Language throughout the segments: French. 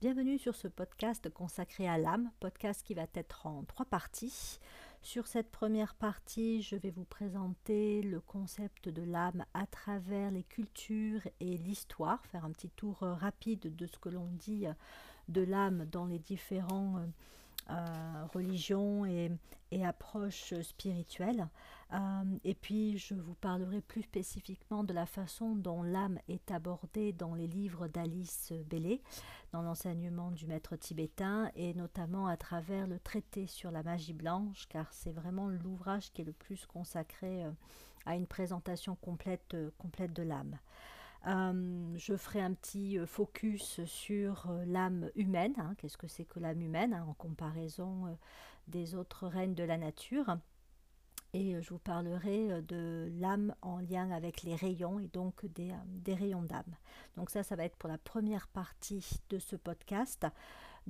Bienvenue sur ce podcast consacré à l'âme, podcast qui va être en trois parties. Sur cette première partie, je vais vous présenter le concept de l'âme à travers les cultures et l'histoire, faire un petit tour euh, rapide de ce que l'on dit euh, de l'âme dans les différents euh, religion et, approche spirituelle. Euh, et puis je vous parlerai plus spécifiquement de la façon dont l'âme est abordée dans les livres d'Alice Bellé, dans l'enseignement du maître tibétain, et notamment à travers le traité sur la magie blanche, car c'est vraiment l'ouvrage qui est le plus consacré euh, à une présentation complète, complète de l'âme. Euh, je ferai un petit euh, focus sur euh, l'âme humaine. Hein. Qu'est-ce que c'est que l'âme humaine hein, en comparaison des autres règnes de la nature et je vous parlerai de l'âme en lien avec les rayons et donc des, des rayons d'âme. Donc ça, ça va être pour la première partie de ce podcast.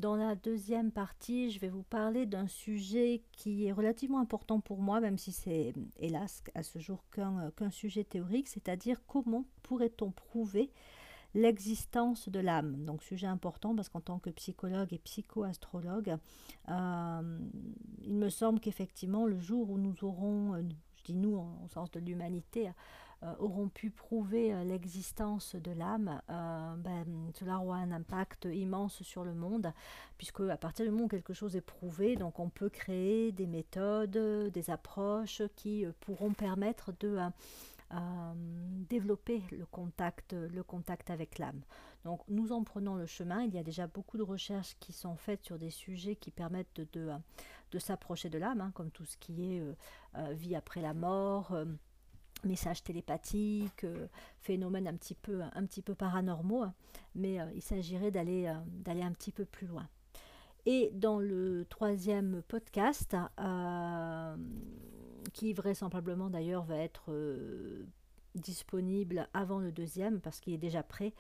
Dans la deuxième partie, je vais vous parler d'un sujet qui est relativement important pour moi, même si c'est hélas à ce jour qu'un sujet théorique, c'est-à-dire comment pourrait-on prouver l'existence de l'âme. Donc sujet important parce qu'en tant que psychologue et psychoastrologue, euh, il me semble qu'effectivement le jour où nous aurons, euh, je dis nous au sens de l'humanité, euh, auront pu prouver euh, l'existence de l'âme, euh, ben, cela aura un impact immense sur le monde, puisque à partir du moment où quelque chose est prouvé, donc on peut créer des méthodes, des approches qui pourront permettre de développer le contact, le contact avec l'âme. Donc nous en prenons le chemin. Il y a déjà beaucoup de recherches qui sont faites sur des sujets qui permettent de, de, s'approcher de l'âme, hein, comme tout ce qui est vie après la mort messages télépathiques, euh, phénomènes un petit peu, un petit peu paranormaux, mais euh, il s'agirait d'aller euh, d'aller un petit peu plus loin. Et dans le troisième podcast, qui vraisemblablement d'ailleurs va être disponible avant le deuxième parce qu'il est déjà prêt,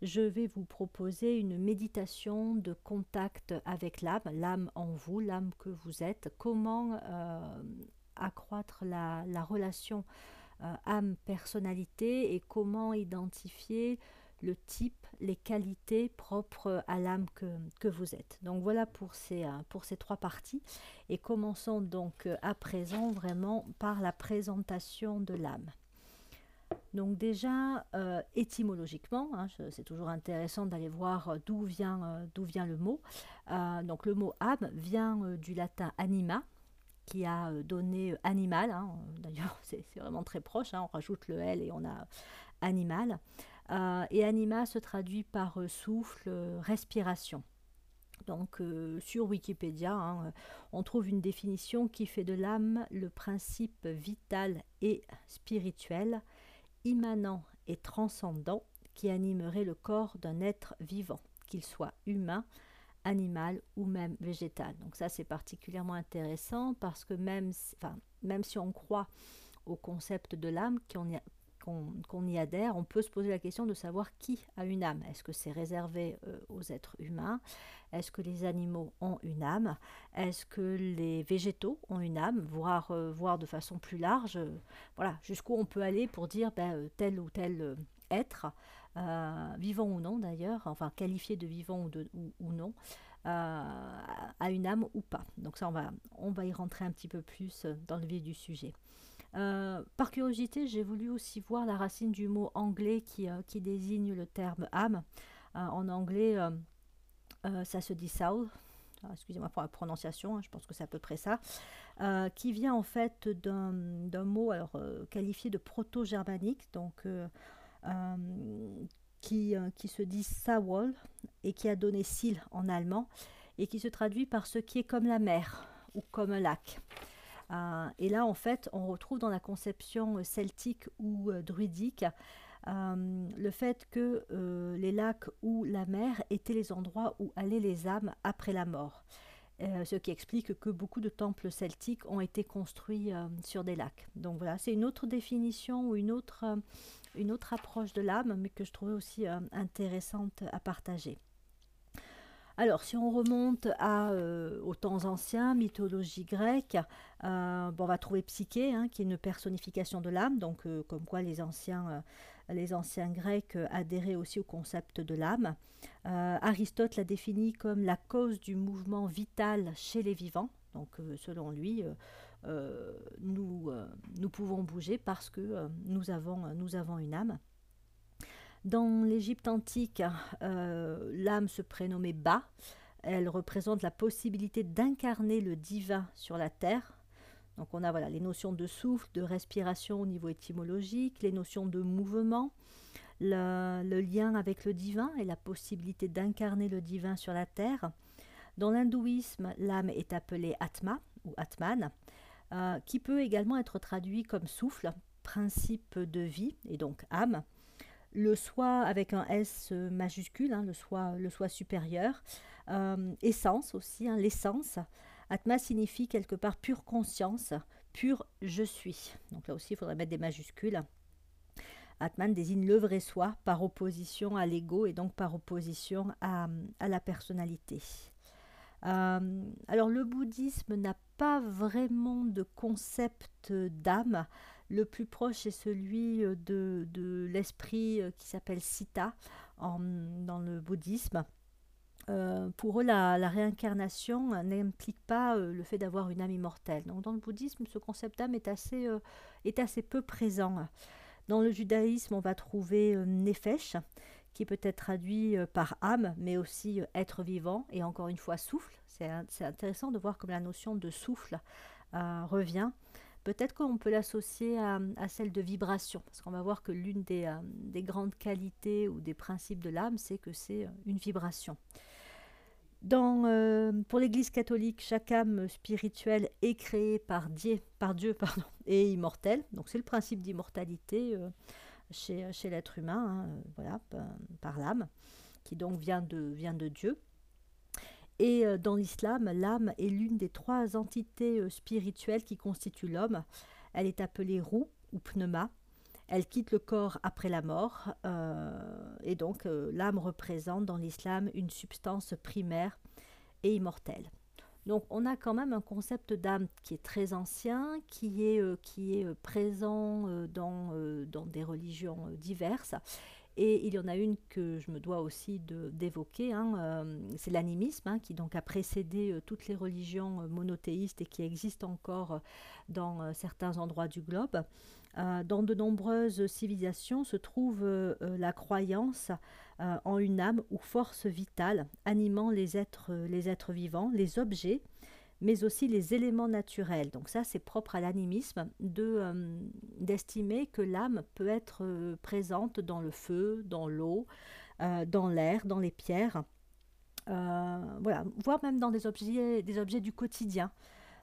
je vais vous proposer une méditation de contact avec l'âme, l'âme en vous, l'âme que vous êtes, comment accroître la, la relation âme, personnalité et comment identifier le type, les qualités propres à l'âme que, vous êtes. Donc voilà pour ces, euh, pour trois parties. Et commençons donc euh, à présent vraiment par la présentation de l'âme. Donc déjà, étymologiquement, hein, c'est toujours intéressant d'aller voir d'où vient, d'où vient le mot. donc le mot âme vient du latin anima, qui a euh, donné euh, animal. Hein. D'ailleurs, c'est vraiment très proche. Hein. On rajoute le L et on a animal. Euh, et anima se traduit par souffle, respiration. Donc sur Wikipédia, hein, on trouve une définition qui fait de l'âme le principe vital et spirituel, immanent et transcendant, qui animerait le corps d'un être vivant, qu'il soit humain, animal ou même végétal. Donc ça c'est particulièrement intéressant parce que même, enfin, même si on croit au concept de l'âme, qu'on y, adhère, on peut se poser la question de savoir qui a une âme. Est-ce que c'est réservé euh, aux êtres humains? Est-ce que les animaux ont une âme? Est-ce que les végétaux ont une âme? Voire, euh, voir de façon plus large, euh, voilà, jusqu'où on peut aller pour dire ben, tel ou tel être, vivant ou non d'ailleurs, enfin qualifié de vivant ou, de, ou, non, euh, a une âme ou pas. Donc ça, on va, on va y rentrer un petit peu plus dans le vif du sujet. Euh, par curiosité, j'ai voulu aussi voir la racine du mot anglais qui, euh, qui désigne le terme âme. en anglais, ça se dit soul, ah, excusez-moi pour la prononciation, hein, je pense que c'est à peu près ça, qui vient en fait d'un mot alors, qualifié de proto-germanique, donc euh, qui, euh, qui, se dit Sawol et qui a donné Sil en allemand et qui se traduit par ce qui est comme la mer ou comme un lac. Euh, et là, en fait, on retrouve dans la conception celtique ou druidique le fait que les lacs ou la mer étaient les endroits où allaient les âmes après la mort. ce qui explique que beaucoup de temples celtiques ont été construits sur des lacs. Donc voilà, c'est une autre définition ou une autre une autre approche de l'âme, mais que je trouvais aussi euh, intéressante à partager. Alors, si on remonte euh, aux temps anciens, mythologie grecque, euh, on va trouver Psyché, hein, qui est une personnification de l'âme, donc comme quoi les anciens les anciens Grecs adhéraient aussi au concept de l'âme. Aristote la définit comme la cause du mouvement vital chez les vivants. Donc selon lui, nous, nous pouvons bouger parce que nous, avons, nous avons une âme. Dans l'Égypte antique, l'âme se prénommait Ba. Elle représente la possibilité d'incarner le divin sur la terre. Donc on a les notions de souffle, de respiration au niveau étymologique, les notions de mouvement, le, lien avec le divin et la possibilité d'incarner le divin sur la terre. Dans l'hindouisme, l'âme est appelée Atma ou Atman, euh, qui peut également être traduit comme souffle, principe de vie et donc âme. Le soi avec un S majuscule, hein, le, soi, le soi supérieur, euh, essence aussi, hein, l'essence. Atma signifie quelque part pure conscience, pur je suis. Donc là aussi, il faudrait mettre des majuscules. Atman désigne le vrai soi par opposition à l'ego et donc par opposition à, la personnalité. Euh, alors le bouddhisme n'a pas vraiment de concept d'âme. Le plus proche est celui de, de l'esprit qui s'appelle Sita dans le bouddhisme. Euh, pour eux, la, réincarnation n'implique pas euh, le fait d'avoir une âme immortelle. Donc, dans le bouddhisme, ce concept d'âme est, assez, euh, est assez peu présent. Dans le judaïsme, on va trouver nefesh, qui peut être traduit par âme, mais aussi être vivant, et encore une fois souffle. C'est intéressant de voir comme la notion de souffle revient. Peut-être qu'on peut l'associer à, celle de vibration, parce qu'on va voir que l'une des, des, grandes qualités ou des principes de l'âme, c'est que c'est une vibration. Dans, euh, pour l'Église catholique, chaque âme spirituelle est créée par Dieu, par Dieu pardon, et immortelle. Donc c'est le principe d'immortalité euh, chez, l'être humain, hein, euh, voilà, par, l'âme, qui donc vient de, Dieu. Et dans l'islam, l'âme est l'une des trois entités spirituelles qui constituent l'homme. Elle est appelée roue ou pneuma, elle quitte le corps après la mort euh, et donc euh, l'âme représente dans l'islam une substance primaire et immortelle. Donc on a quand même un concept d'âme qui est très ancien, qui est, euh, est présent dans, dans des religions diverses. Et il y en a une que je me dois aussi d'évoquer, hein, c'est l'animisme, hein, qui donc a précédé toutes les religions monothéistes et qui existent encore dans certains endroits du globe. Euh, dans de nombreuses civilisations se trouve euh, euh, la croyance en une âme ou force vitale animant les êtres vivants, les objets, mais aussi les éléments naturels. Donc ça, c'est propre à l'animisme d'estimer que l'âme peut être présente dans le feu, dans l'eau, dans l'air, dans les pierres. voilà, voire même dans des objets, des objets du quotidien.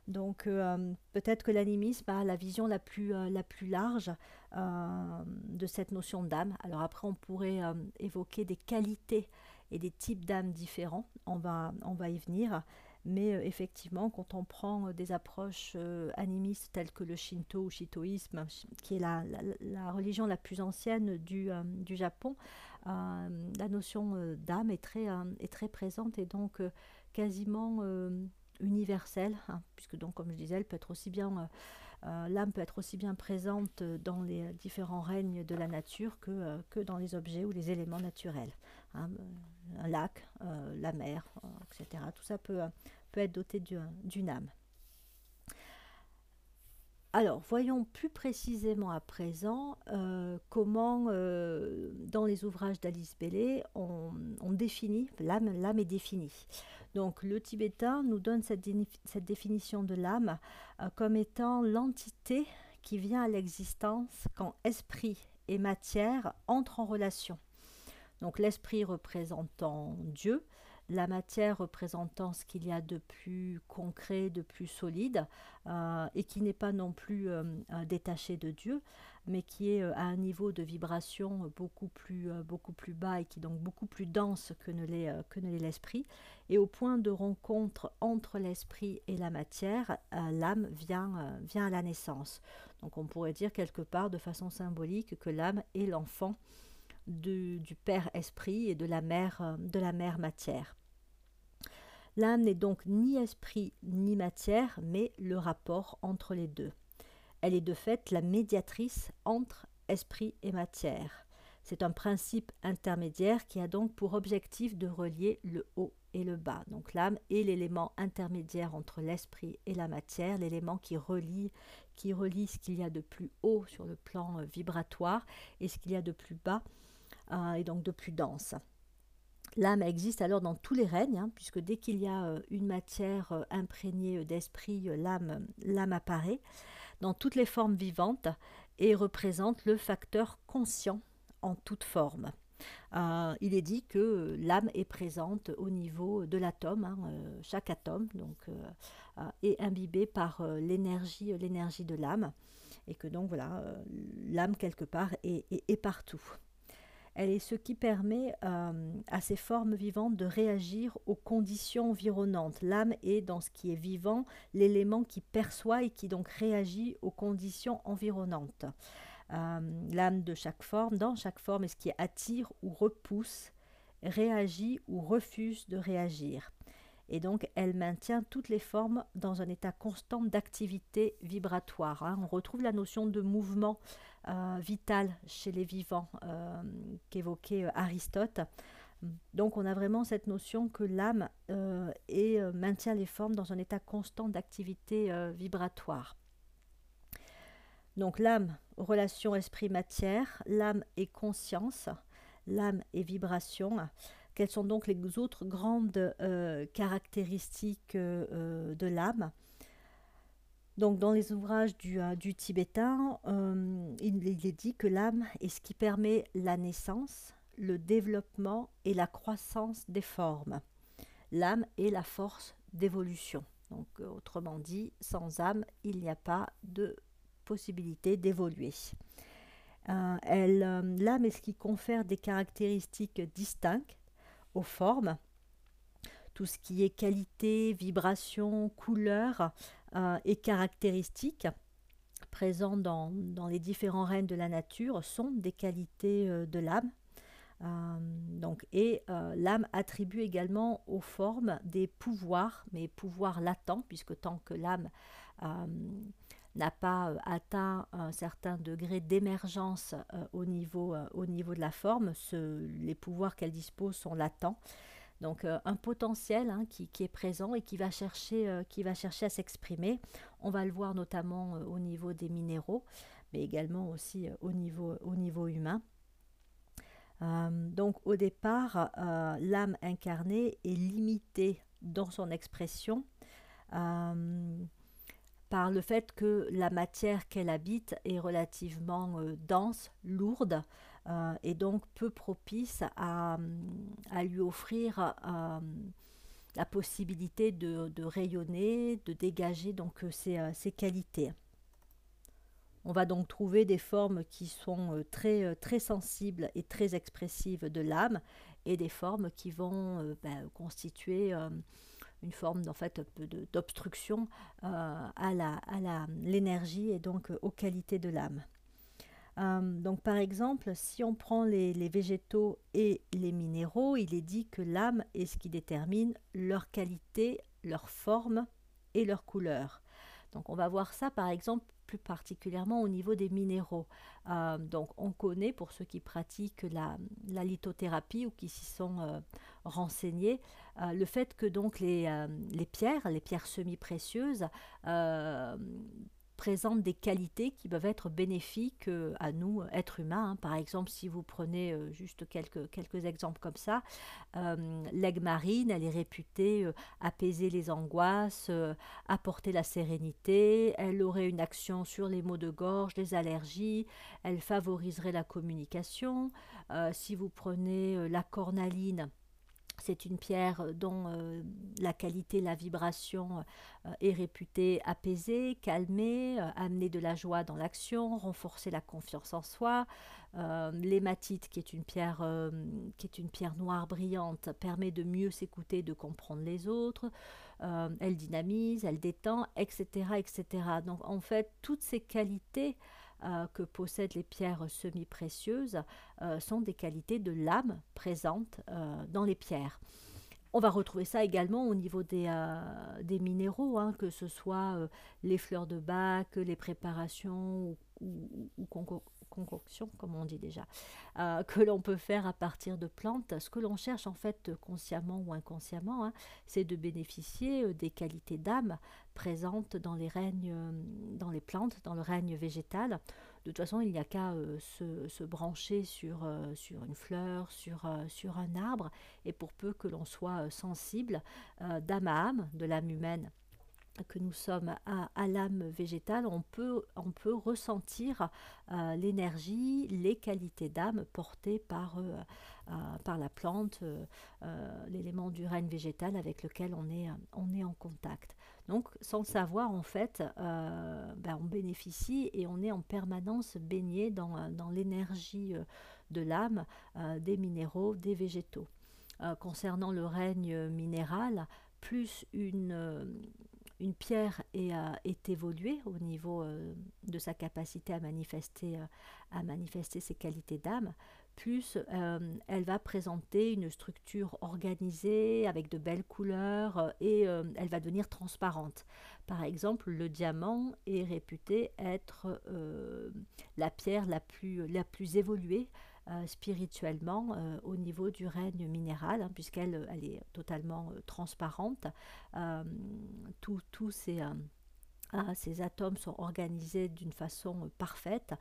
Donc euh, peut-être que l'animisme a la vision la plus, euh, la plus large euh, de cette notion d'âme. Alors après, on pourrait évoquer des qualités et des types d'âmes différents. On va, on va y venir. Mais effectivement, quand on prend des approches animistes telles que le Shinto ou Shintoïsme, qui est la, la, religion la plus ancienne du, du Japon, la notion d'âme est très, est très présente et donc quasiment universelle, hein, puisque donc comme je disais, peut être aussi bien euh, euh, l'âme peut être aussi bien présente dans les différents règnes de la nature que, euh, que dans les objets ou les éléments naturels. Hein, un lac, la mer, etc. Tout ça peut, être doté d'une âme. Alors, voyons plus précisément à présent comment, dans les ouvrages d'Alice Bellé, on, définit, l'âme, l'âme est définie. Donc le tibétain nous donne cette, définition de l'âme euh, comme étant l'entité qui vient à l'existence quand esprit et matière entrent en relation. Donc l'esprit représentant Dieu, la matière représentant ce qu'il y a de plus concret, de plus solide, euh, et qui n'est pas non plus euh, détaché de Dieu, mais qui est euh, à un niveau de vibration beaucoup plus, euh, beaucoup plus bas et qui est donc beaucoup plus dense que ne l'est, euh, l'esprit. Et au point de rencontre entre l'esprit et la matière, l'âme vient, vient à la naissance. Donc on pourrait dire quelque part de façon symbolique que l'âme est l'enfant du, du Père Esprit et de la Mère, de la mère Matière. L'âme n'est donc ni esprit ni matière, mais le rapport entre les deux. Elle est de fait la médiatrice entre esprit et matière. C'est un principe intermédiaire qui a donc pour objectif de relier le haut et le bas. Donc l'âme est l'élément intermédiaire entre l'esprit et la matière, l'élément qui relie, qui relie ce qu'il y a de plus haut sur le plan euh, vibratoire et ce qu'il y a de plus bas euh, et donc de plus dense. L'âme existe alors dans tous les règnes, hein, puisque dès qu'il y a euh, une matière imprégnée d'esprit, l'âme, l'âme apparaît dans toutes les formes vivantes et représente le facteur conscient en toute forme. Euh, il est dit que l'âme est présente au niveau de l'atome, hein, euh, chaque atome euh, est imbibé par l'énergie, de l'âme, et que donc voilà, l'âme quelque part est, partout. Elle est ce qui permet à ces formes vivantes de réagir aux conditions environnantes. L'âme est dans ce qui est vivant l'élément qui perçoit et qui donc réagit aux conditions environnantes. Euh, l'âme de chaque forme, dans chaque forme, est ce qui attire ou repousse, réagit ou refuse de réagir. Et donc, elle maintient toutes les formes dans un état constant d'activité vibratoire. Hein. On retrouve la notion de mouvement euh, vital chez les vivants euh, qu'évoquait Aristote. Donc, on a vraiment cette notion que l'âme maintient les formes dans un état constant d'activité vibratoire. Donc l'âme, relation esprit-matière, l'âme et conscience, l'âme et vibration. Quelles sont donc les autres grandes euh, caractéristiques euh, de l'âme donc, dans les ouvrages du, euh, tibétain, il, est dit que l'âme est ce qui permet la naissance, le développement et la croissance des formes. L'âme est la force d'évolution. Donc, autrement dit, sans âme, il n'y a pas de possibilité d'évoluer. L'âme est ce qui confère des caractéristiques distinctes formes. Tout ce qui est qualité, vibration, couleur euh, et caractéristiques présents dans, dans, les différents règnes de la nature sont des qualités de l'âme. donc, et l'âme attribue également aux formes des pouvoirs, mais pouvoirs latents, puisque tant que l'âme n'a pas euh, atteint un certain degré d'émergence euh, au, niveau, euh, au niveau de la forme, les pouvoirs qu'elle dispose sont latents. Donc un potentiel hein, qui, est présent et qui va chercher, qui va chercher à s'exprimer. On va le voir notamment au niveau des minéraux, mais également aussi au niveau humain. donc au départ, l'âme incarnée est limitée dans son expression par le fait que la matière qu'elle habite est relativement euh, dense, lourde, euh, et donc peu propice à, lui offrir euh, la possibilité de, rayonner, de dégager donc ses, qualités. On va donc trouver des formes qui sont très, très sensibles et très expressives de l'âme, et des formes qui vont ben, constituer une forme en fait d'obstruction euh, à la à l'énergie et donc euh, aux qualités de l'âme. Euh, donc par exemple, si on prend les, les, végétaux et les minéraux, il est dit que l'âme est ce qui détermine leur qualité, leur forme et leur couleur. Donc on va voir ça par exemple plus particulièrement au niveau des minéraux. Euh, donc on connaît, pour ceux qui pratiquent la, lithothérapie ou qui s'y sont euh, renseignés, euh, le fait que donc les, les pierres, les pierres semi-précieuses, présentent des qualités qui peuvent être bénéfiques euh, à nous, euh, êtres humains. Hein. Par exemple, si vous prenez euh, juste quelques, quelques exemples comme ça, l'aigle marine, elle est réputée apaiser les angoisses, apporter la sérénité, elle aurait une action sur les maux de gorge, les allergies, elle favoriserait la communication. si vous prenez la cornaline, c'est une pierre euh, dont euh, la qualité, la vibration euh, est réputée apaiser, calmer, amener de la joie dans l'action, renforcer la confiance en soi. L'hématite, qui est une pierre qui est une pierre noire brillante, permet de mieux s'écouter, de comprendre les autres. elle dynamise, elle détend, etc., etc. Donc en fait, toutes ces qualités euh, que possèdent les pierres semi-précieuses euh, sont des qualités de l'âme présentes euh, dans les pierres. On va retrouver ça également au niveau des, minéraux, hein, que ce soit les fleurs de bac, les préparations ou, concoction, comme on dit déjà, que l'on peut faire à partir de plantes. Ce que l'on cherche en fait consciemment ou inconsciemment, hein, c'est de bénéficier des qualités d'âme présentes dans les règnes, dans les plantes, dans le règne végétal. De toute façon, il n'y a qu'à euh, se, brancher sur, euh, sur une fleur, sur, euh, sur un arbre, et pour peu que l'on soit sensible d'âme à âme, de l'âme humaine que nous sommes à, l'âme végétale, on peut, on peut ressentir l'énergie, les qualités d'âme portées par, par la plante, l'élément du règne végétal avec lequel on est, on est en contact. Donc, sans le savoir, en fait, euh, ben, on bénéficie et on est en permanence baigné dans, euh, l'énergie euh, de l'âme, des minéraux, des végétaux. concernant le règne minéral, plus une, une pierre est, est, évoluée au niveau de sa capacité à manifester, à manifester ses qualités d'âme, plus euh, elle va présenter une structure organisée avec de belles couleurs euh, et euh, elle va devenir transparente. Par exemple, le diamant est réputé être la pierre la plus évoluée spirituellement au niveau du règne minéral, hein, puisqu'elle elle est totalement transparente. Tous ces ah, ces atomes sont organisés d'une façon euh, parfaite.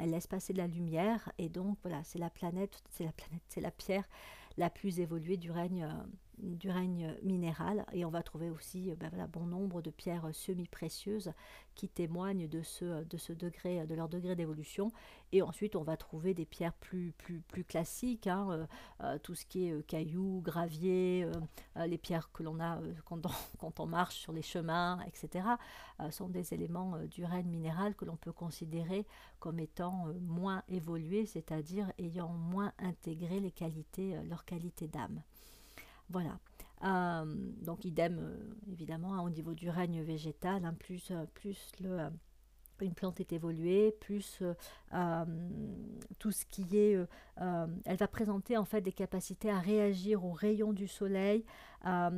Elle laisse passer de la lumière et donc voilà, c'est la planète, c'est la planète, c'est la pierre la plus évoluée du règne euh, du règne minéral et on va trouver aussi euh, ben bon nombre de pierres semi-précieuses qui témoignent de ce, de ce degré, de leur degré d'évolution et ensuite on va trouver des pierres plus, plus, plus classiques, hein, euh, euh, tout ce qui est cailloux, gravier, les pierres que l'on a quand on, quand, on, marche sur les chemins, etc., sont des éléments du règne minéral que l'on peut considérer comme étant moins évolués, c'est-à-dire ayant moins intégré les qualités, leurs qualités d'âme. Voilà. Euh, donc idem euh, évidemment hein, au niveau du règne végétal, hein, plus, euh, plus le, une plante est évoluée, plus tout ce qui est, elle va présenter en fait des capacités à réagir aux rayons du soleil, à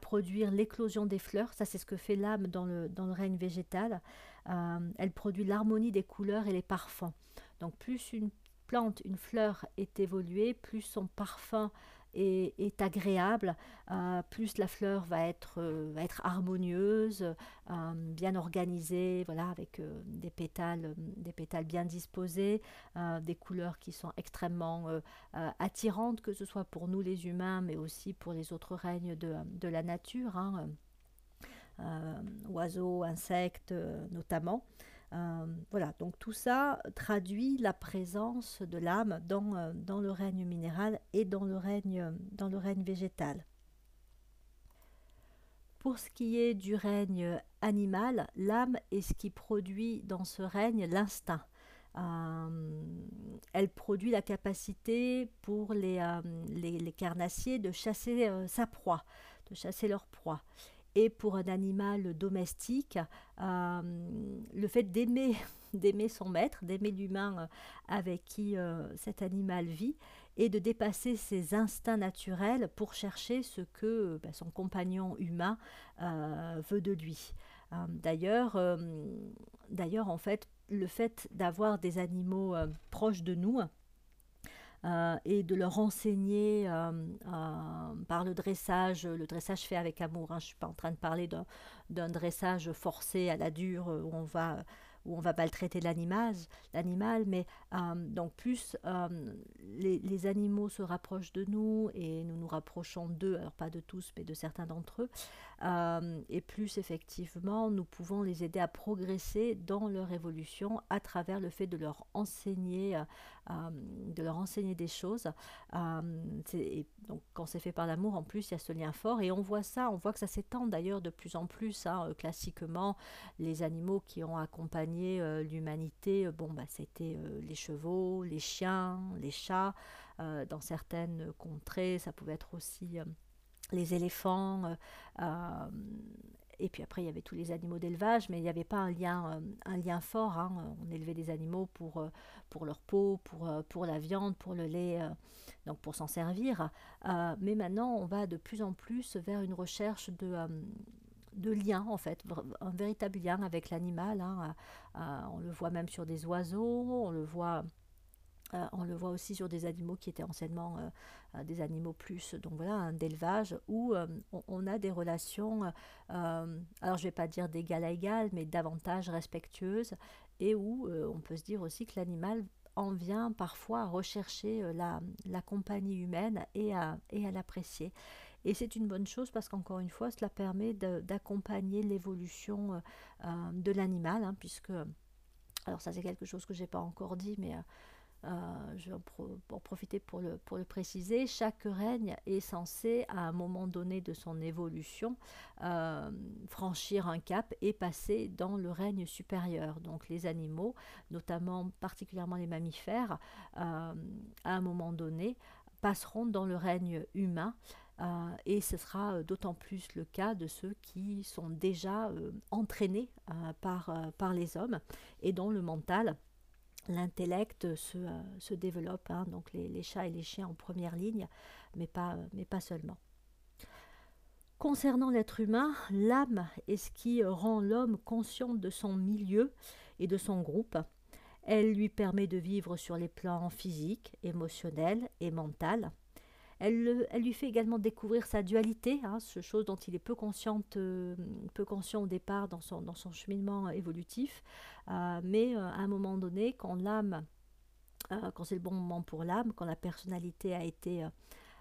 produire l'éclosion des fleurs. Ça c'est ce que fait l'âme dans le, dans le règne végétal. elle produit l'harmonie des couleurs et les parfums. Donc plus une plante, une fleur est évoluée, plus son parfum est, agréable, euh, plus la fleur va être, euh, harmonieuse, euh, bien organisée, voilà, avec des, pétales, des pétales bien disposés, des couleurs qui sont extrêmement attirantes, que ce soit pour nous les humains, mais aussi pour les autres règnes de, la nature, hein, oiseaux, insectes notamment. Euh, voilà, donc tout ça traduit la présence de l'âme dans, euh, dans, le règne minéral et dans le règne, dans le règne végétal. Pour ce qui est du règne animal, l'âme est ce qui produit dans ce règne l'instinct. Euh, elle produit la capacité pour les carnassiers de chasser sa proie, de chasser leur proie et pour un animal domestique, euh, le fait d'aimer, d'aimer son maître, d'aimer l'humain euh, avec qui euh, cet animal vit, et de dépasser ses instincts naturels pour chercher ce que ben, son compagnon humain veut de lui. d'ailleurs, d'ailleurs, en fait, le fait d'avoir des animaux proches de nous, euh, et de leur enseigner euh, euh, par le dressage, le dressage fait avec amour. Hein. Je ne suis pas en train de parler d'un dressage forcé à la dure où on va où on va maltraiter l'animal, mais donc plus les, les, animaux se rapprochent de nous et nous nous rapprochons d'eux, alors pas de tous, mais de certains d'entre eux, euh, et plus effectivement nous pouvons les aider à progresser dans leur évolution à travers le fait de leur enseigner, euh, euh, de leur enseigner des choses. donc quand c'est fait par l'amour, en plus il y a ce lien fort et on voit ça, on voit que ça s'étend d'ailleurs de plus en plus. Hein, classiquement, les animaux qui ont accompagné l'humanité, bon bah c'était les chevaux, les chiens, les chats. dans certaines contrées, ça pouvait être aussi les éléphants. Euh, euh, et puis après, il y avait tous les animaux d'élevage, mais il n'y avait pas un lien, euh, un lien fort. Hein. On élevait des animaux pour, pour leur peau, pour, pour la viande, pour le lait, donc pour s'en servir. mais maintenant, on va de plus en plus vers une recherche de, de lien, en fait, un véritable lien avec l'animal. Hein. on le voit même sur des oiseaux, on le voit euh, on le voit aussi sur des animaux qui étaient anciennement euh, euh, des animaux plus donc voilà d'élevage où on, a des relations alors je ne vais pas dire d'égal à égal mais davantage respectueuses et où on peut se dire aussi que l'animal en vient parfois à rechercher la, compagnie humaine et à, et à l'apprécier. Et c'est une bonne chose parce qu'encore une fois, cela permet d'accompagner l'évolution de l'animal, hein, puisque, alors ça c'est quelque chose que je n'ai pas encore dit, mais je vais en, profiter pour le, préciser, chaque règne est censé, à un moment donné de son évolution, euh, franchir un cap et passer dans le règne supérieur. Donc les animaux, notamment particulièrement les mammifères, euh, à un moment donné, passeront dans le règne humain. et ce sera d'autant plus le cas de ceux qui sont déjà entraînés par les hommes et dont le mental l'intellect se, euh, développe, hein, donc les, chats et les chiens en première ligne, mais pas, mais pas seulement. Concernant l'être humain, l'âme est ce qui rend l'homme conscient de son milieu et de son groupe. Elle lui permet de vivre sur les plans physiques, émotionnels et mental. Elle, lui fait également découvrir sa dualité, hein, ce chose dont il est peu, euh, peu conscient au départ dans son, dans son cheminement évolutif. Euh, mais euh, à un moment donné, quand l'âme, quand c'est le bon moment pour l'âme, quand la personnalité a été,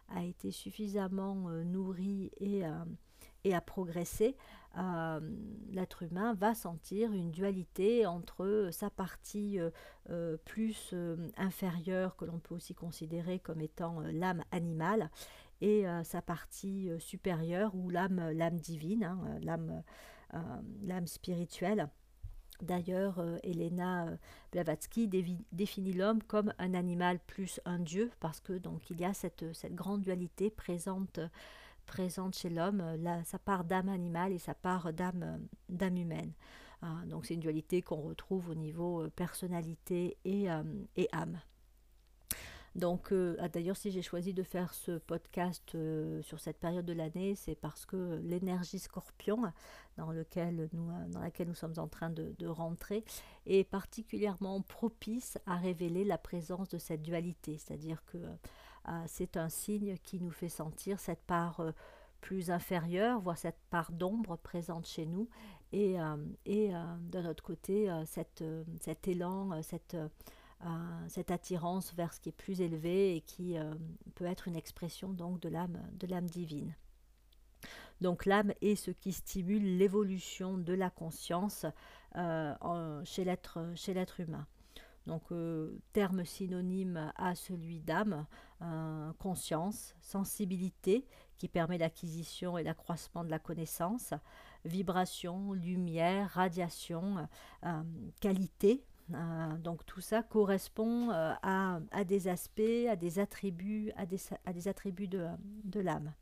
a été suffisamment nourrie et, et a progressé, euh, l'être humain va sentir une dualité entre sa partie euh, euh, plus inférieure, que l'on peut aussi considérer comme étant l'âme animale, et sa partie supérieure, ou l'âme, l'âme divine, hein, l'âme, l'âme spirituelle. D'ailleurs, Elena Blavatsky définit l'homme comme un animal plus un dieu, parce que donc il y a cette, cette grande dualité présente présente chez l'homme euh, sa part d'âme animale et sa part d'âme euh, d'âme humaine. Ah, donc c'est une dualité qu'on retrouve au niveau euh, personnalité et, et âme. Donc, ah, d'ailleurs, si j'ai choisi de faire ce podcast sur cette période de l'année, c'est parce que l'énergie scorpion, dans, lequel nous, dans laquelle nous sommes en train de, de, rentrer, est particulièrement propice à révéler la présence de cette dualité. C'est-à-dire que c'est un signe qui nous fait sentir cette part euh, plus inférieure, voire cette part d'ombre présente chez nous, et, euh, et euh, d'un autre côté, cet élan, cette, attirance vers ce qui est plus élevé et qui peut être une expression donc de l'âme, de divine. Donc l'âme est ce qui stimule l'évolution de la conscience chez l'être humain. Donc, euh, terme synonyme à celui d'âme, euh, conscience, sensibilité qui permet l'acquisition et l'accroissement de la connaissance, vibration, lumière, radiation, euh, qualité. donc tout ça correspond à, des aspects, à des attributs, à des, attributs de, de l'âme.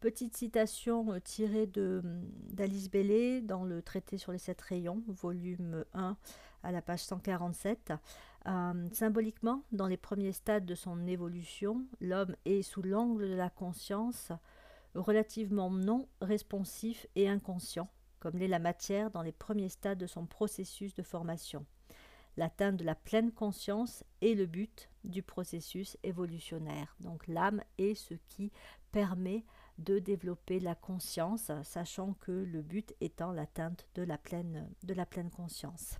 Petite citation euh, tirée d'Alice Bellé dans le traité sur les sept rayons, volume 1 à la page 147. Euh, symboliquement, dans les premiers stades de son évolution, l'homme est sous l'angle de la conscience relativement non responsif et inconscient, comme l'est la matière dans les premiers stades de son processus de formation. L'atteinte de la pleine conscience est le but du processus évolutionnaire. Donc l'âme est ce qui permet de développer la conscience, sachant que le but étant l'atteinte de, la pleine, de la pleine conscience.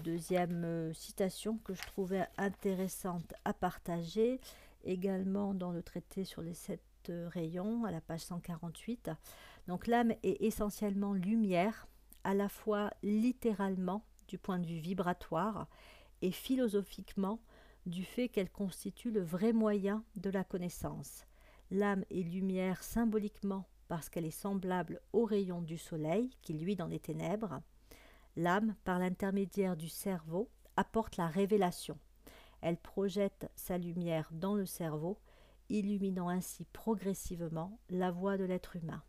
Deuxième euh, citation que je trouvais intéressante à partager, également dans le traité sur les sept euh, rayons, à la page 148. Donc l'âme est essentiellement lumière, à la fois littéralement du point de vue vibratoire et philosophiquement du fait qu'elle constitue le vrai moyen de la connaissance. L'âme est lumière symboliquement parce qu'elle est semblable au rayon du soleil qui luit dans les ténèbres. L'âme, par l'intermédiaire du cerveau, apporte la révélation. Elle projette sa lumière dans le cerveau, illuminant ainsi progressivement la voie de l'être humain.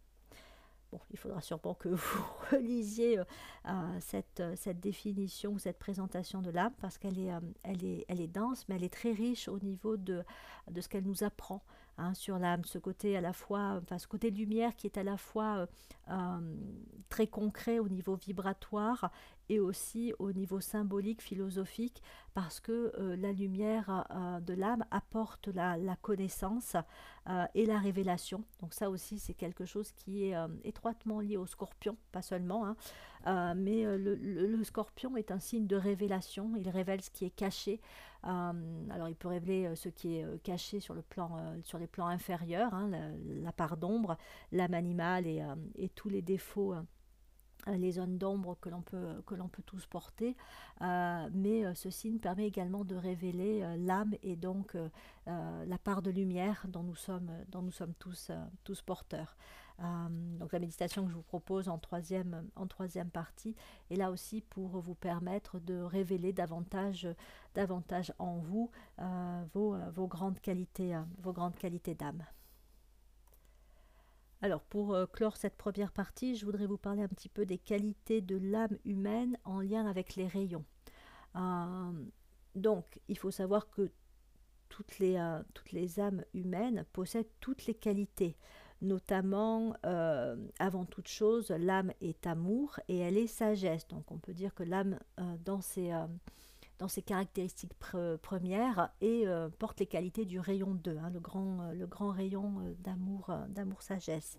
Bon, il faudra sûrement que vous relisiez euh, cette, cette, définition, cette présentation de l'âme, parce qu'elle est, euh, dense, mais elle est très riche au niveau de ce qu'elle nous apprend hein, sur l'âme, ce côté à la fois, enfin ce côté lumière qui est à la fois très concret au niveau vibratoire et aussi au niveau symbolique, philosophique, parce que euh, la lumière euh, de l'âme apporte la, connaissance euh, et la révélation. Donc ça aussi, c'est quelque chose qui est étroitement lié au scorpion, pas seulement, hein. Mais le, scorpion est un signe de révélation, il révèle ce qui est caché. alors il peut révéler ce qui est caché sur, le plan, sur les plans inférieurs, hein, la, part d'ombre, l'âme animale et, tous les défauts euh, les zones d'ombre que l'on peut, que l'on peut tous porter, euh, mais euh, ce signe permet également de révéler l'âme et donc la part de lumière dont nous sommes, dont nous sommes tous, tous porteurs. Donc la méditation que je vous propose en troisième, en troisième partie est là aussi pour vous permettre de révéler davantage, davantage en vous vos, vos, grandes qualités, vos grandes qualités d'âme. Alors pour euh, clore cette première partie, je voudrais vous parler un petit peu des qualités de l'âme humaine en lien avec les rayons. Euh, donc il faut savoir que toutes les, euh, toutes les âmes humaines possèdent toutes les qualités. Notamment, avant toute chose, l'âme est amour et elle est sagesse. Donc on peut dire que l'âme, dans ses dans ses caractéristiques premières et euh, porte les qualités du rayon 2, hein, le, grand, euh, rayon euh, d'amour, d'amour sagesse.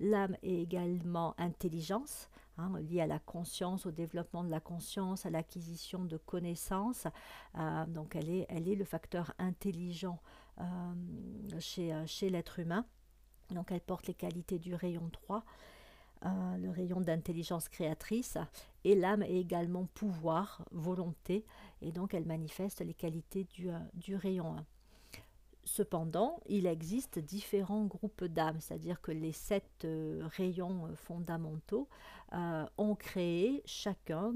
L'âme est également intelligence, hein, liée à la conscience, au développement de la conscience, à l'acquisition de connaissances. donc elle est, elle est le facteur intelligent chez, chez l'être humain. Donc elle porte les qualités du rayon 3 le rayon d'intelligence créatrice, et l'âme est également pouvoir, volonté, et donc elle manifeste les qualités du, euh, du rayon 1. Cependant, il existe différents groupes d'âmes, c'est-à-dire que les sept euh, rayons euh, fondamentaux ont créé chacun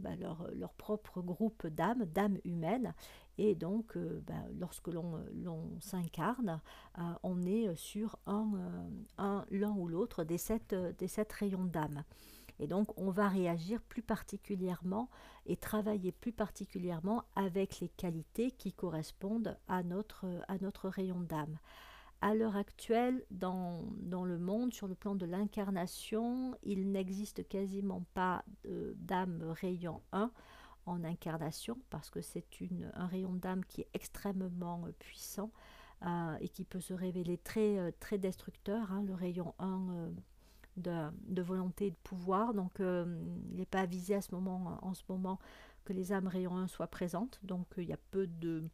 bah, leur, propre groupe d'âmes, d'âmes humaines, et donc, euh, ben, lorsque l'on s'incarne, euh, on est sur un, euh, l'un ou l'autre des sept, des sept rayons d'âme. Et donc, on va réagir plus particulièrement et travailler plus particulièrement avec les qualités qui correspondent à notre, rayon d'âme. À l'heure actuelle, dans, dans, le monde, sur le plan de l'incarnation, il n'existe quasiment pas d'âme rayon 1 en incarnation parce que c'est un rayon d'âme qui est extrêmement euh, puissant euh, et qui peut se révéler très, euh, très destructeur, hein, le rayon 1 de, volonté et de pouvoir. Donc il n'est pas avisé à ce moment, en ce moment que les âmes rayon 1 soient présentes. Donc il y a peu de,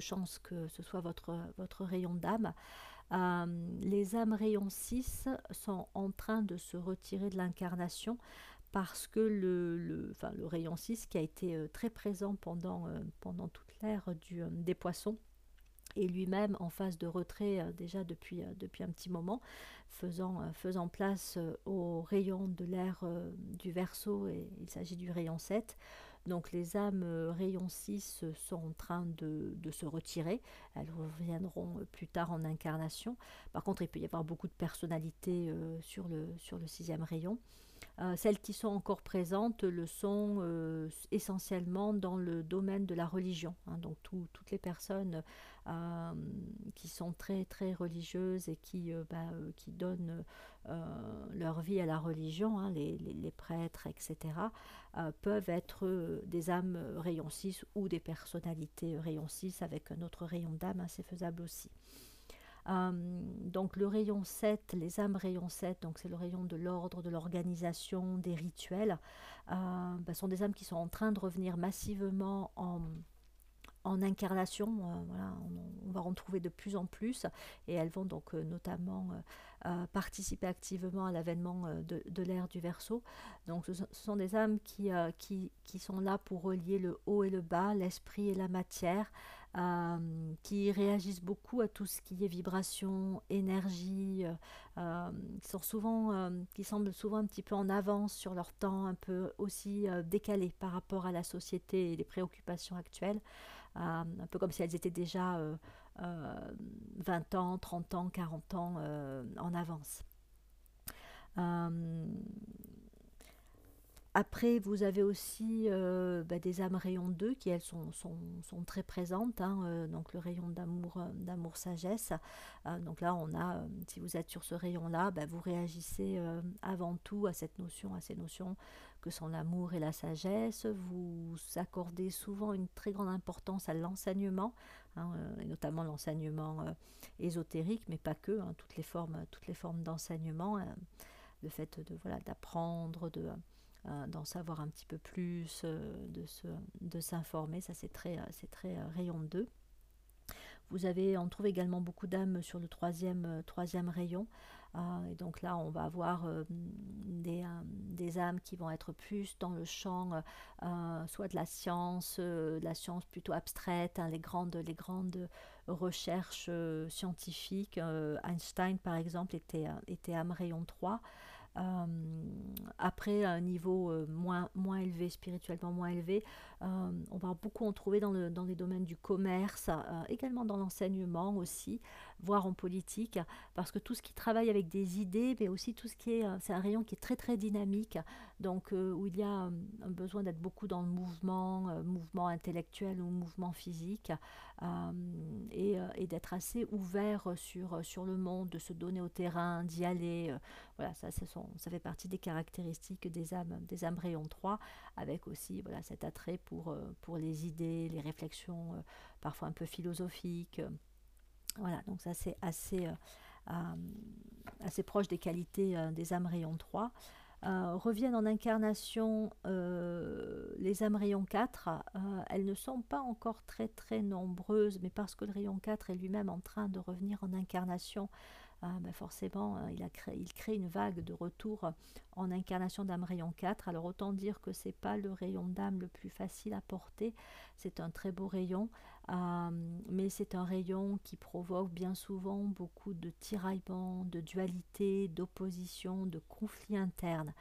chances que ce soit votre, votre rayon d'âme. les âmes rayon 6 sont en train de se retirer de l'incarnation parce que le, rayon 6 qui a été euh, très présent pendant, euh, pendant toute l'ère euh, des poissons est lui-même en phase de retrait déjà depuis, depuis un petit moment, faisant, faisant place au rayon de l'ère du verso, et il s'agit du rayon 7. Donc les âmes rayon 6 sont en train de, de, se retirer, elles reviendront plus tard en incarnation. Par contre, il peut y avoir beaucoup de personnalités sur, le, sur le sixième rayon. Euh, celles qui sont encore présentes le sont euh, essentiellement dans le domaine de la religion. Hein. donc toutes les personnes euh, qui sont très très religieuses et qui, bah, donnent leur vie à la religion, hein, les, les, prêtres, etc., peuvent être des âmes rayon 6 ou des personnalités rayon 6 avec un autre rayon d'âme, hein, c'est faisable aussi. Euh, donc le rayon 7, les âmes rayon 7, donc c'est le rayon de l'ordre, de l'organisation, des rituels, euh, bah, sont des âmes qui sont en train de revenir massivement en, incarnation. Euh, voilà, on, va en trouver de plus en plus et elles vont donc notamment participer activement à l'avènement de, l'ère du Verseau. Donc ce sont des âmes qui, qui, sont là pour relier le haut et le bas, l'esprit et la matière, euh, qui réagissent beaucoup à tout ce qui est vibration, énergie, euh, euh, qui, sont souvent, qui semblent souvent un petit peu en avance sur leur temps, un peu aussi décalés par rapport à la société et les préoccupations actuelles, un peu comme si elles étaient déjà 20 ans, 30 ans, 40 ans en avance. Après, vous avez aussi euh, bah, des âmes rayon 2 qui, elles, sont, sont, sont très présentes. hein, euh, donc, le rayon d'amour, euh, d'amour sagesse. Donc là, on a, si vous êtes sur ce rayon-là, bah, vous réagissez avant tout à cette notion, à ces notions que sont l'amour et la sagesse. Vous accordez souvent une très grande importance à l'enseignement, hein, et notamment l'enseignement ésotérique, mais pas que, hein, toutes les formes, toutes les formes d'enseignement. le fait de voilà d'apprendre, de d'en savoir un petit peu plus, euh, de, se, de s'informer. Ça, c'est très, euh, c'est très euh, rayon 2. Vous avez, on trouve également beaucoup d'âmes sur le troisième, euh, troisième rayon. Euh, et donc là, on va avoir euh, des, euh, des âmes qui vont être plus dans le champ, euh, soit de la science, euh, de la science plutôt abstraite, hein, les, grandes, les grandes recherches euh, scientifiques. Euh, Einstein, par exemple, était, euh, était âme rayon 3. Euh, après, un niveau euh, moins, moins élevé, spirituellement moins élevé, euh, on va beaucoup en trouver dans, le, dans les domaines du commerce, également dans l'enseignement aussi, voire en politique, parce que tout ce qui travaille avec des idées, mais aussi tout ce qui est, euh, c'est un rayon qui est très très dynamique, donc euh, où il y a euh, un besoin d'être beaucoup dans le mouvement, mouvement intellectuel ou mouvement physique, et, d'être assez ouvert sur, sur le monde, de se donner au terrain, d'y aller. voilà, ça, ça fait partie des caractéristiques des âmes, des âmes rayon 3, avec aussi voilà, cet attrait pour, pour les idées, les réflexions parfois un peu philosophiques. Voilà, donc ça c'est assez, euh, euh, assez proche des qualités euh, des âmes rayon 3. Euh, reviennent en incarnation les âmes rayon 4. Euh, elles ne sont pas encore très très nombreuses, mais parce que le rayon 4 est lui-même en train de revenir en incarnation, euh, ben forcément euh, il crée une vague de retour en incarnation d'âme rayon 4. Alors autant dire que c'est pas le rayon d'âme le plus facile à porter, c'est un très beau rayon, euh, mais c'est un rayon qui provoque bien souvent beaucoup de tiraillements, de dualité, d'opposition, de conflits internes.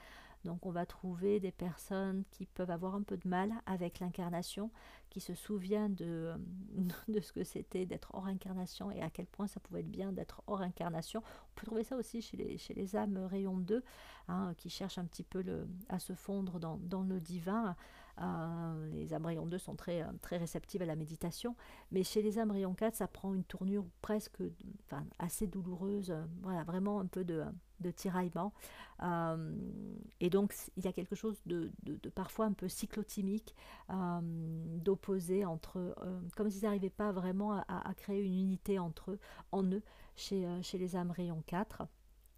Donc on va trouver des personnes qui peuvent avoir un peu de mal avec l'incarnation, qui se souviennent de, de ce que c'était d'être hors incarnation et à quel point ça pouvait être bien d'être hors incarnation. On peut trouver ça aussi chez les, chez les âmes rayon 2, hein, qui cherchent un petit peu le, à se fondre dans, dans le divin. Euh, les rayon 2 sont très, euh, très réceptives à la méditation, mais chez les rayon 4, ça prend une tournure presque enfin, assez douloureuse, euh, voilà, vraiment un peu de, de tiraillement. Euh, et donc, il y a quelque chose de, de, parfois un peu cyclotimique, d'opposé entre, comme s'ils n'arrivaient pas vraiment à, créer une unité entre en eux, chez, chez les âmes rayon 4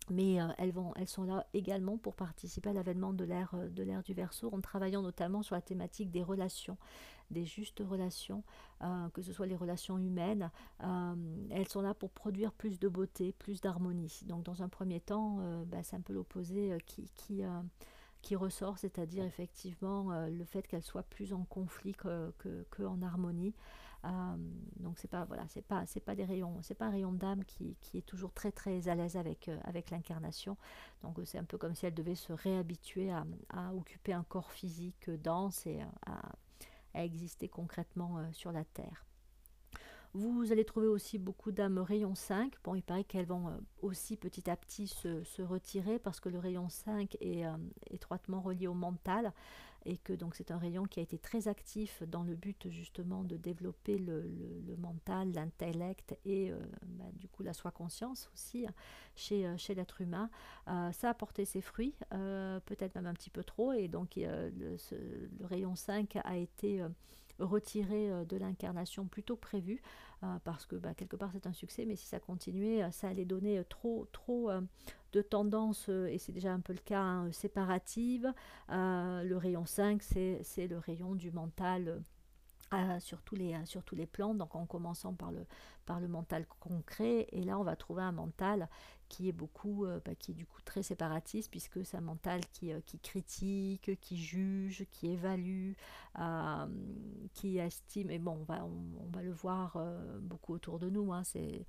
mais euh, elles, vont, elles sont là également pour participer à l'avènement de l'ère euh, de du Verseau en travaillant notamment sur la thématique des relations, des justes relations, euh, que ce soit les relations humaines. Elles sont là pour produire plus de beauté, plus d'harmonie. Donc dans un premier temps, euh, bah, c'est un peu l'opposé qui, qui, qui ressort, c'est-à-dire effectivement le fait qu'elles soient plus en conflit que, que, que en harmonie. Euh, donc c'est pas voilà c'est pas c'est pas des rayons c'est pas un rayon d'âme qui, qui, est toujours très très à l'aise avec euh, avec l'incarnation. Donc euh, c'est un peu comme si elle devait se réhabituer à, occuper un corps physique dense et à, exister concrètement sur la terre vous allez trouver aussi beaucoup d'âmes rayon 5. Bon, il paraît qu'elles vont euh, aussi petit à petit se, se, retirer parce que le rayon 5 est euh, étroitement relié au mental et que donc c'est un rayon qui a été très actif dans le but justement de développer le, le, mental, l'intellect et euh, bah, du coup la soi-conscience aussi chez, chez l'être humain. Ça a porté ses fruits, peut-être même un petit peu trop, et donc le, le, rayon 5 a été retiré de l'incarnation plus tôt que prévu, euh, parce que bah, quelque part c'est un succès, mais si ça continuait, ça allait donner trop, trop euh, de tendances, euh, et c'est déjà un peu le cas, hein, séparatives. Euh, le rayon 5, c'est le rayon du mental. Euh, sur, tous les, sur tous les plans, donc en commençant par le, par le mental concret, et là on va trouver un mental qui est beaucoup, euh, bah, qui est du coup très séparatiste, puisque c'est un mental qui, euh, qui critique, qui juge, qui évalue, euh, qui estime, et bon, on va, le voir beaucoup autour de nous, hein, c'est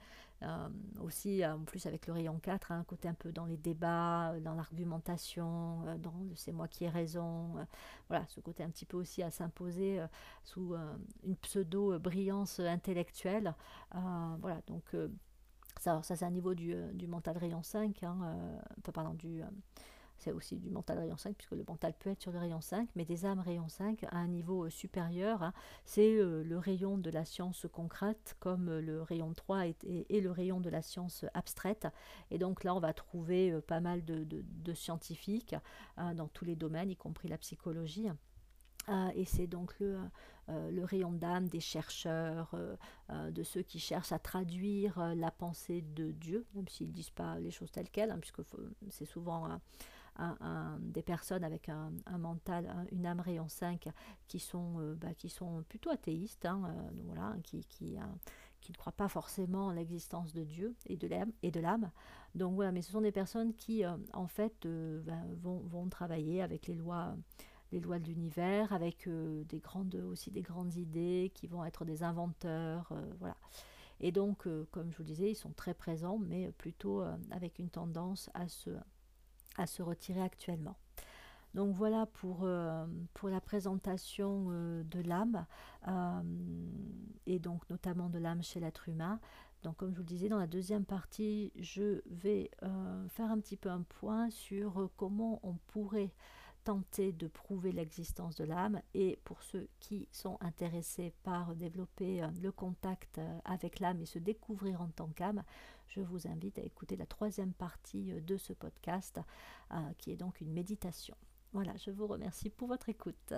aussi, en plus avec le rayon 4, hein, un côté un peu dans les débats, dans l'argumentation, dans le c'est moi qui ai raison, voilà, ce côté un petit peu aussi à s'imposer sous une pseudo-brillance intellectuelle, voilà, donc ça, ça c'est un niveau du, du, mental rayon 5, hein, enfin, pardon, du c'est aussi du mental rayon 5, puisque le mental peut être sur le rayon 5, mais des âmes rayon 5 à un niveau euh, supérieur. Hein. c'est euh, le rayon de la science concrète, comme euh, le rayon 3 et, le rayon de la science abstraite. Et donc là, on va trouver pas mal de, scientifiques hein, dans tous les domaines, y compris la psychologie. Et c'est donc le, le rayon d'âme des chercheurs, de ceux qui cherchent à traduire la pensée de Dieu, même s'ils ne disent pas les choses telles quelles, hein, puisque c'est souvent des personnes avec un, mental, une âme rayon 5 qui sont, euh, bah, qui sont plutôt athéistes, hein, euh, voilà, qui, qui, euh, qui, ne croient pas forcément en l'existence de Dieu et de l'âme. Et de l'âme. Donc voilà, mais ce sont des personnes qui, en fait, ben, vont, vont, travailler avec les lois les lois de l'univers, avec des grandes, aussi des grandes idées, qui vont être des inventeurs, voilà. Et donc, comme je vous disais, ils sont très présents, mais plutôt avec une tendance à se, à se retirer actuellement. Donc voilà pour, euh, pour la présentation euh, de l'âme, euh, et donc notamment de l'âme chez l'être humain. Donc comme je vous le disais, dans la deuxième partie, je vais faire un petit peu un point sur comment on pourrait tenter de prouver l'existence de l'âme et pour ceux qui sont intéressés par développer le contact avec l'âme et se découvrir en tant qu'âme, je vous invite à écouter la troisième partie euh, de ce podcast, euh, qui est donc une méditation. Voilà, je vous remercie pour votre écoute.